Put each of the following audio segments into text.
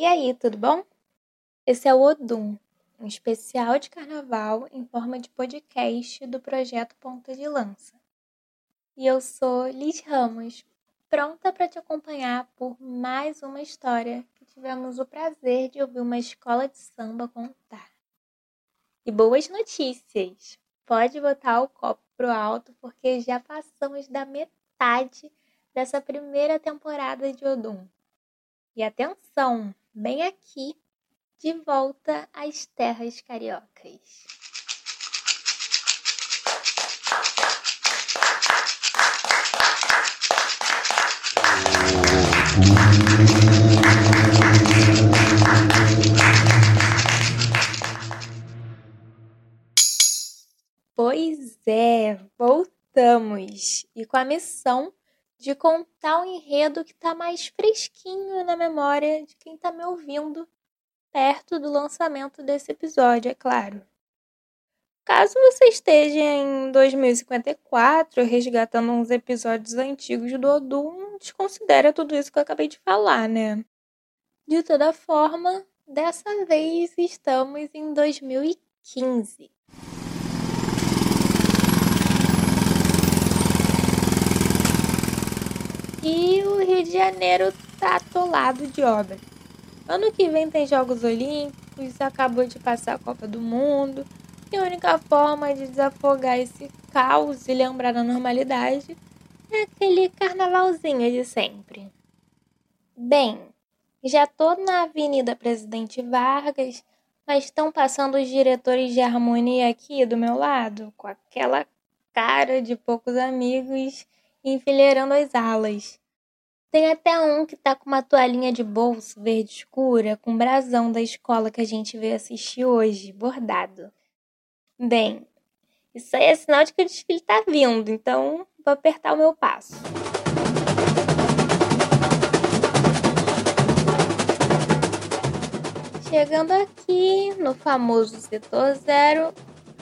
E aí, tudo bom? Esse é o Odum, um especial de carnaval em forma de podcast do projeto Ponta de Lança. E eu sou Liz Ramos, pronta para te acompanhar por mais uma história que tivemos o prazer de ouvir uma escola de samba contar. E boas notícias! Pode botar o copo pro alto porque já passamos da metade dessa primeira temporada de Odum. E atenção, bem aqui, de volta às terras cariocas. Pois é, voltamos e com a missão de contar um enredo que está mais fresquinho na memória de quem está me ouvindo perto do lançamento desse episódio, é claro. Caso você esteja em 2054 resgatando uns episódios antigos do Odum, desconsidera tudo isso que eu acabei de falar, né? De toda forma, dessa vez estamos em 2015. E o Rio de Janeiro tá atolado de obra. Ano que vem tem Jogos Olímpicos, acabou de passar a Copa do Mundo, e a única forma de desafogar esse caos e lembrar da normalidade é aquele carnavalzinho de sempre. Bem, já tô na Avenida Presidente Vargas, mas estão passando os diretores de harmonia aqui do meu lado, com aquela cara de poucos amigos enfileirando as alas. Tem até um que tá com uma toalhinha de bolso verde escura com brasão da escola que a gente veio assistir hoje, bordado. Bem, isso aí é sinal de que o desfile tá vindo, então vou apertar o meu passo. Chegando aqui no famoso setor zero,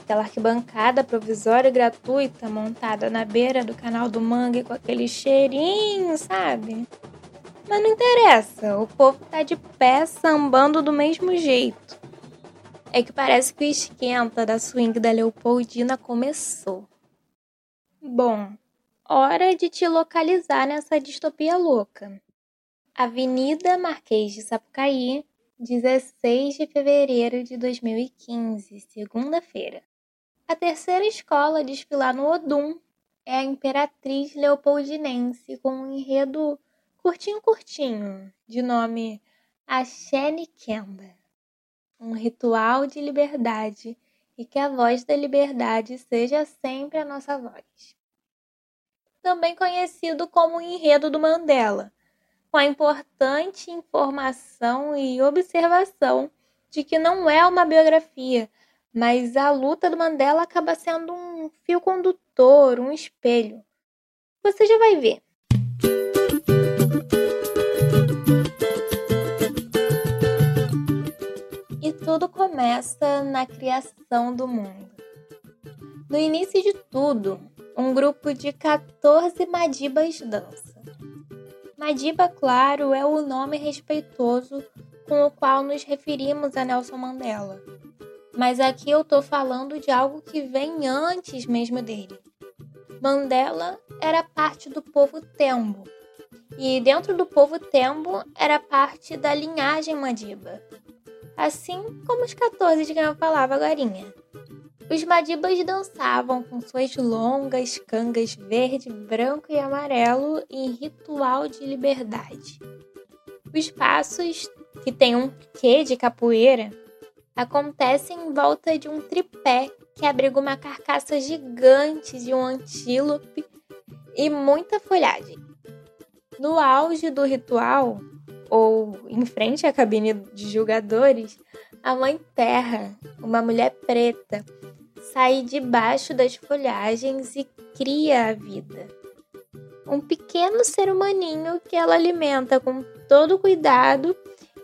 aquela arquibancada provisória e gratuita montada na beira do canal do Mangue com aquele cheirinho, sabe? Mas não interessa, o povo tá de pé sambando do mesmo jeito. É que parece que o esquenta da swing da Leopoldina começou. Bom, hora de te localizar nessa distopia louca. Avenida Marquês de Sapucaí, 16 de fevereiro de 2015, segunda-feira. A terceira escola a desfilar no Odum é a Imperatriz Leopoldinense, com um enredo curtinho-curtinho, de nome Axé Kenda. Um ritual de liberdade e que a voz da liberdade seja sempre a nossa voz. Também conhecido como Enredo do Mandela, com a importante informação e observação de que não é uma biografia, mas a luta do Mandela acaba sendo um fio condutor, um espelho. Você já vai ver. E tudo começa na criação do mundo. No início de tudo, um grupo de 14 Madibas dança. Madiba, claro, é o nome respeitoso com o qual nos referimos a Nelson Mandela mas aqui eu tô falando de algo que vem antes mesmo dele. Mandela era parte do povo Tembo, e dentro do povo Tembo era parte da linhagem Madiba, assim como os 14 de quem eu falava agora. Os Madibas dançavam com suas longas cangas verde, branco e amarelo em ritual de liberdade. Os passos, que têm um quê de capoeira, acontece em volta de um tripé que abriga uma carcaça gigante de um antílope e muita folhagem. No auge do ritual, ou em frente à cabine de julgadores, a Mãe Terra, uma mulher preta, sai debaixo das folhagens e cria a vida. Um pequeno ser humaninho que ela alimenta com todo cuidado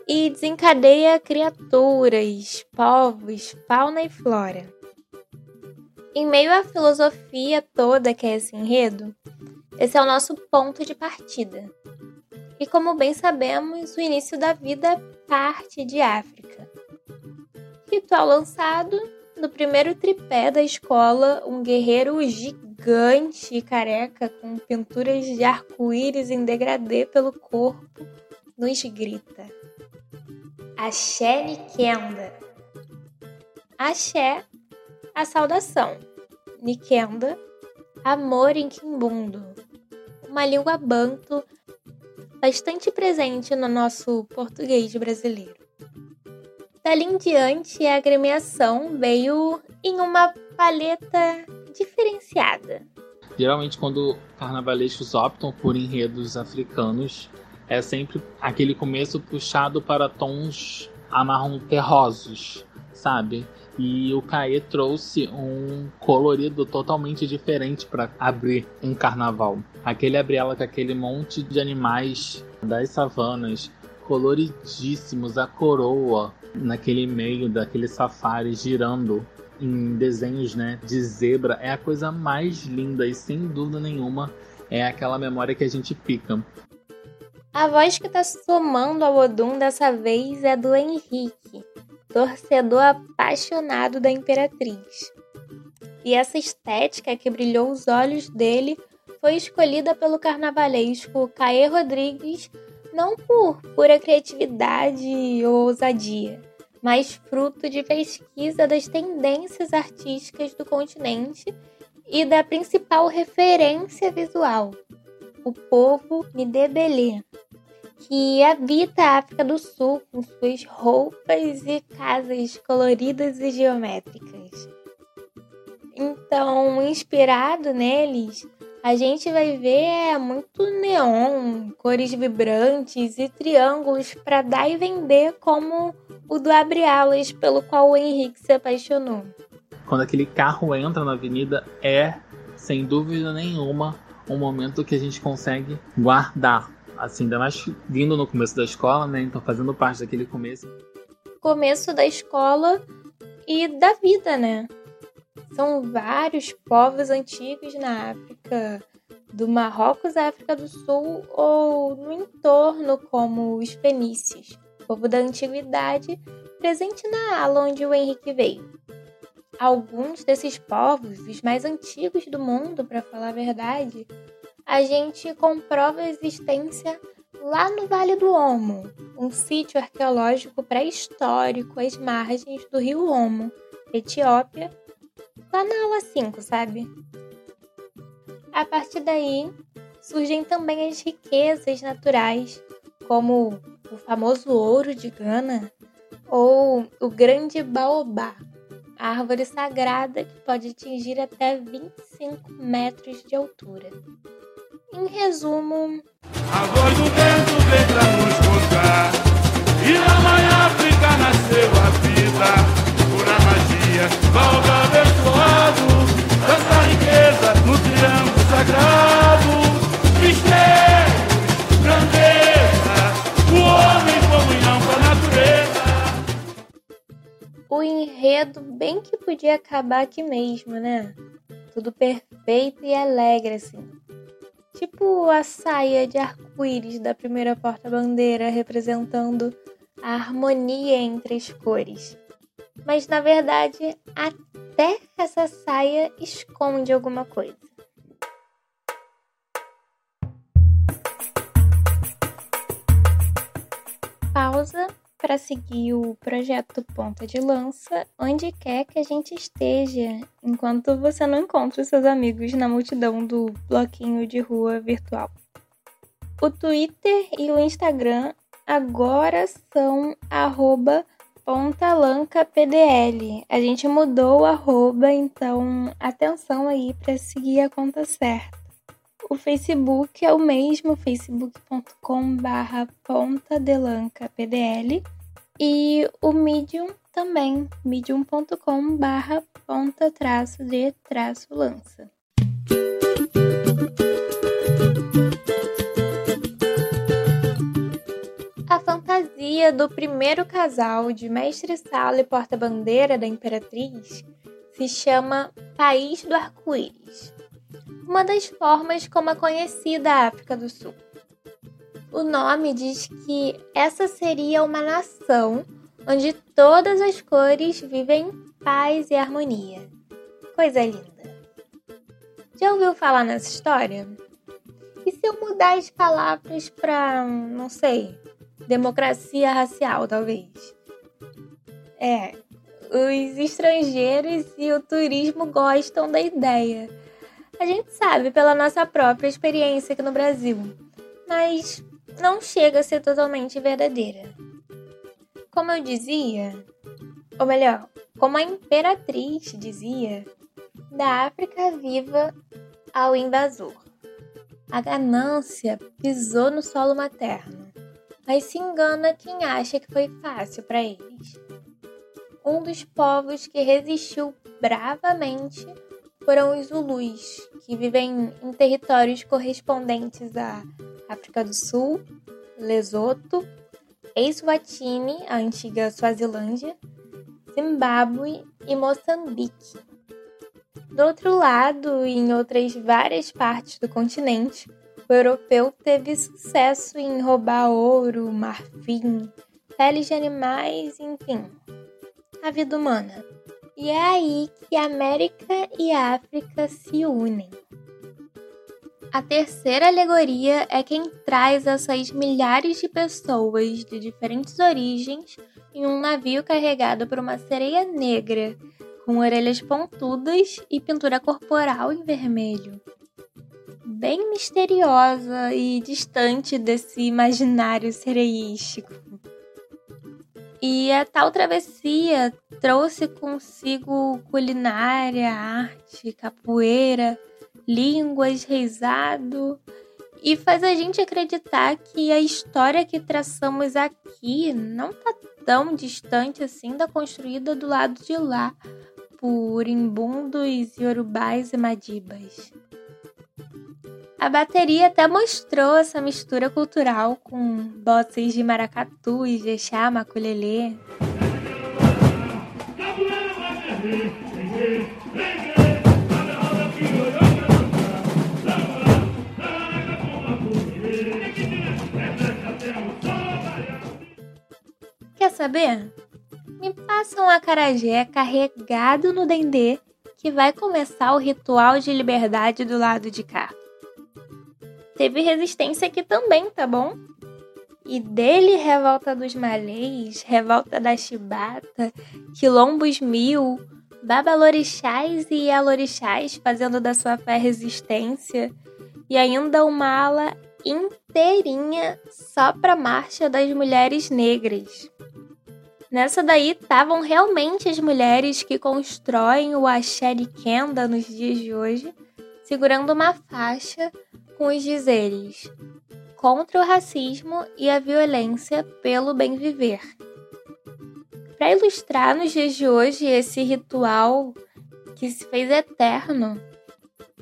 e desencadeia criaturas, povos, fauna e flora. Em meio à filosofia toda que é esse enredo, esse é o nosso ponto de partida. E como bem sabemos, o início da vida parte de África. Ritual lançado no primeiro tripé da escola, um guerreiro gigante e careca com pinturas de arco-íris em degradê pelo corpo nos grita: Axé Nikenda. Axé, a saudação. Nikenda, amor em Kimbundo. Uma língua banto bastante presente no nosso português brasileiro. Dali em diante, a agremiação veio em uma paleta diferenciada. Geralmente, quando carnavalescos optam por enredos africanos, é sempre aquele começo puxado para tons amarrom terrosos, sabe? E o Caê trouxe um colorido totalmente diferente para abrir um carnaval. Aquele abre ela com aquele monte de animais das savanas, coloridíssimos, a coroa naquele meio daquele safari girando em desenhos né, de zebra. É a coisa mais linda e sem dúvida nenhuma é aquela memória que a gente pica. A voz que está somando ao Odum dessa vez é do Henrique, torcedor apaixonado da Imperatriz. E essa estética que brilhou os olhos dele foi escolhida pelo carnavalesco Caê Rodrigues não por pura criatividade ou ousadia, mas fruto de pesquisa das tendências artísticas do continente e da principal referência visual, o povo Ndebele, que habita a África do Sul com suas roupas e casas coloridas e geométricas. Então, inspirado neles, a gente vai ver é, muito neon, cores vibrantes e triângulos para dar e vender como o do Abre Alas, pelo qual o Henrique se apaixonou. Quando aquele carro entra na avenida, é, sem dúvida nenhuma, um momento que a gente consegue guardar. Assim, ainda mais vindo no começo da escola, né? Então fazendo parte daquele começo. Começo da escola e da vida, né? São vários povos antigos na África, do Marrocos à África do Sul ou no entorno, como os fenícios, povo da antiguidade, presente na ala onde o Henrique veio. Alguns desses povos, os mais antigos do mundo, para falar a verdade, a gente comprova a existência lá no Vale do Omo, um sítio arqueológico pré-histórico às margens do rio Omo, Etiópia, lá na aula 5, sabe? A partir daí, surgem também as riquezas naturais, como o famoso ouro de Gana ou o grande baobá, árvore sagrada que pode atingir até 25 metros de altura. Em resumo, a voz do vento vem pra nos contar, enredo bem que podia acabar aqui mesmo, né? Tudo perfeito e alegre assim. Tipo a saia de arco-íris da primeira porta-bandeira representando a harmonia entre as cores mas na verdade até essa saia esconde alguma coisa. Pausa para seguir o projeto Ponta de Lança onde quer que a gente esteja, enquanto você não encontra os seus amigos na multidão do bloquinho de rua virtual. O Twitter e o Instagram agora são arroba Pontalanca PDL. A gente mudou o arroba, então atenção aí para seguir a conta certa. O Facebook é o mesmo, facebook.com barra PDL e o Medium também, medium.com barra ponta traço de traço lança. fantasia do primeiro casal de mestre-sala e porta-bandeira da Imperatriz se chama País do Arco-Íris, uma das formas como é conhecida a África do Sul. O nome diz que essa seria uma nação onde todas as cores vivem em paz e harmonia. Coisa linda. Já ouviu falar nessa história? E se eu mudar as palavras para, não sei, democracia racial, talvez? É, os estrangeiros e o turismo gostam da ideia. A gente sabe pela nossa própria experiência aqui no Brasil, mas não chega a ser totalmente verdadeira. Como eu dizia, ou melhor, como a imperatriz dizia, da África viva ao invasor. A ganância pisou no solo materno, mas se engana quem acha que foi fácil para eles. Um dos povos que resistiu bravamente foram os Zulus, que vivem em territórios correspondentes à África do Sul, Lesoto, Eswatini, a antiga Suazilândia, Zimbábue e Moçambique. Do outro lado, e em outras várias partes do continente, o europeu teve sucesso em roubar ouro, marfim, peles de animais, enfim, a vida humana. E é aí que América e África se unem. A terceira alegoria é quem traz essas milhares de pessoas de diferentes origens em um navio carregado por uma sereia negra, com orelhas pontudas e pintura corporal em vermelho. Bem misteriosa e distante desse imaginário sereístico. E a tal travessia trouxe consigo culinária, arte, capoeira, línguas, reizado e faz a gente acreditar que a história que traçamos aqui não está tão distante assim da construída do lado de lá por imbundos yorubais e madibas. A bateria até mostrou essa mistura cultural com bosses de maracatu e jexá, maculelê. Quer saber? Me passa um acarajé carregado no dendê que vai começar o ritual de liberdade do lado de cá teve resistência aqui também, tá bom? E dele, revolta dos malês, revolta da chibata, quilombos mil, babalorixás e alorixás fazendo da sua fé resistência, e ainda uma ala inteirinha só pra marcha das mulheres negras. Nessa daí estavam realmente as mulheres que constroem o axé de Kenda nos dias de hoje, segurando uma faixa com os dizeres contra o racismo e a violência pelo bem viver. Para ilustrar nos dias de hoje esse ritual que se fez eterno,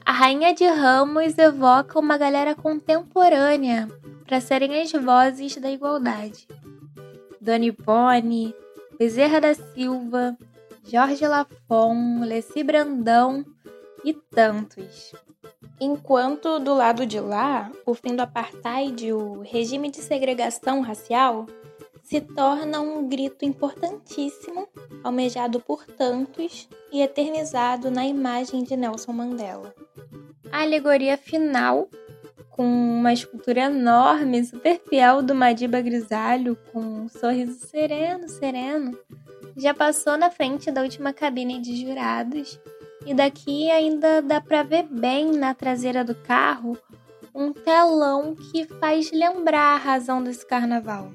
a Rainha de Ramos evoca uma galera contemporânea para serem as vozes da igualdade. Dona Ivone, Bezerra da Silva, Jorge Lafon, Leci Brandão e tantos. Enquanto do lado de lá, o fim do apartheid, o regime de segregação racial, se torna um grito importantíssimo, almejado por tantos e eternizado na imagem de Nelson Mandela. A alegoria final, com uma escultura enorme, super fiel do Madiba Grisalho, com um sorriso sereno, sereno, já passou na frente da última cabine de jurados e daqui ainda dá para ver bem na traseira do carro um telão que faz lembrar a razão desse carnaval.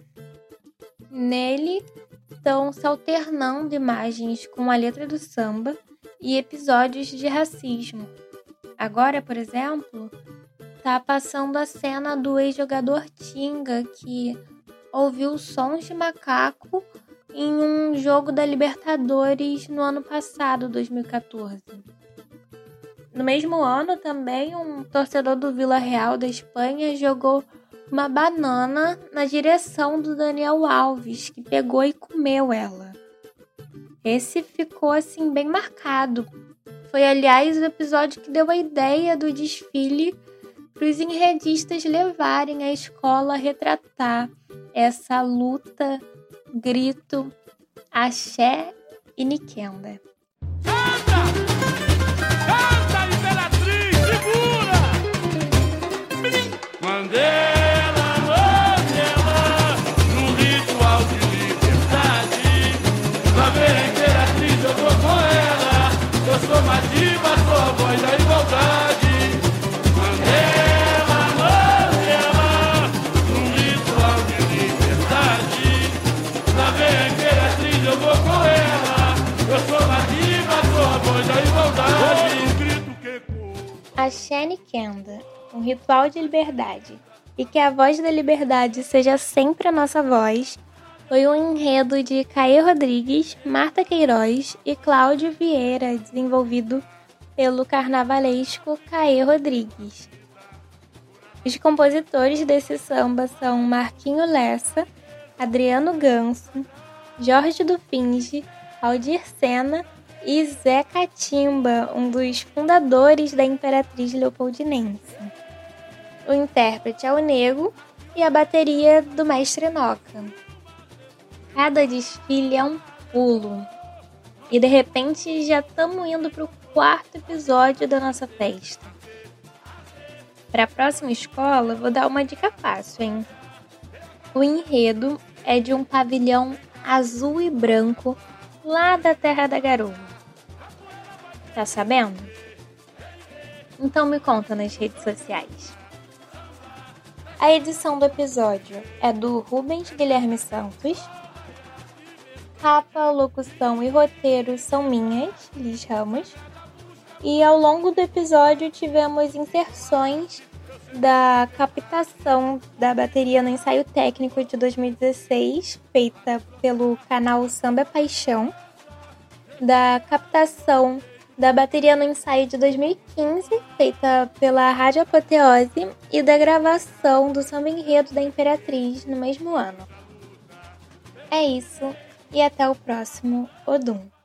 Nele estão se alternando imagens com a letra do samba e episódios de racismo. Agora, por exemplo, tá passando a cena do ex-jogador Tinga que ouviu sons de macaco em um jogo da Libertadores no ano passado, 2014. No mesmo ano, também, um torcedor do Vila Real da Espanha jogou uma banana na direção do Daniel Alves, que pegou e comeu ela. Esse ficou assim bem marcado. Foi, aliás, o episódio que deu a ideia do desfile para os enredistas levarem a escola a retratar essa luta, grito, axé e Nikenda. Nikenda, um ritual de liberdade. E que a voz da liberdade seja sempre a nossa voz, foi um enredo de Caê Rodrigues, Marta Queiroz e Cláudio Vieira, desenvolvido pelo carnavalesco Caê Rodrigues. Os compositores desse samba são Marquinho Lessa, Adriano Ganso, Jorge do Finge, Aldir Sena e Zé Catimba, um dos fundadores da Imperatriz Leopoldinense. O intérprete é o Nego e a bateria do Mestre Noca. Cada desfile é um pulo. E de repente já estamos indo para o quarto episódio da nossa festa. Para a próxima escola, vou dar uma dica fácil, hein? O enredo é de um pavilhão azul e branco lá da Terra da Garoa. Tá sabendo? Então me conta nas redes sociais. A edição do episódio é do Rubens Guilherme Santos. Capa, locução e roteiro são minhas, Liz Ramos. E ao longo do episódio tivemos inserções da captação da bateria no ensaio técnico de 2016, feita pelo canal Samba Paixão, da captação da bateria no ensaio de 2015, feita pela Rádio Apoteose, e da gravação do samba enredo da Imperatriz no mesmo ano. É isso, e até o próximo Odum.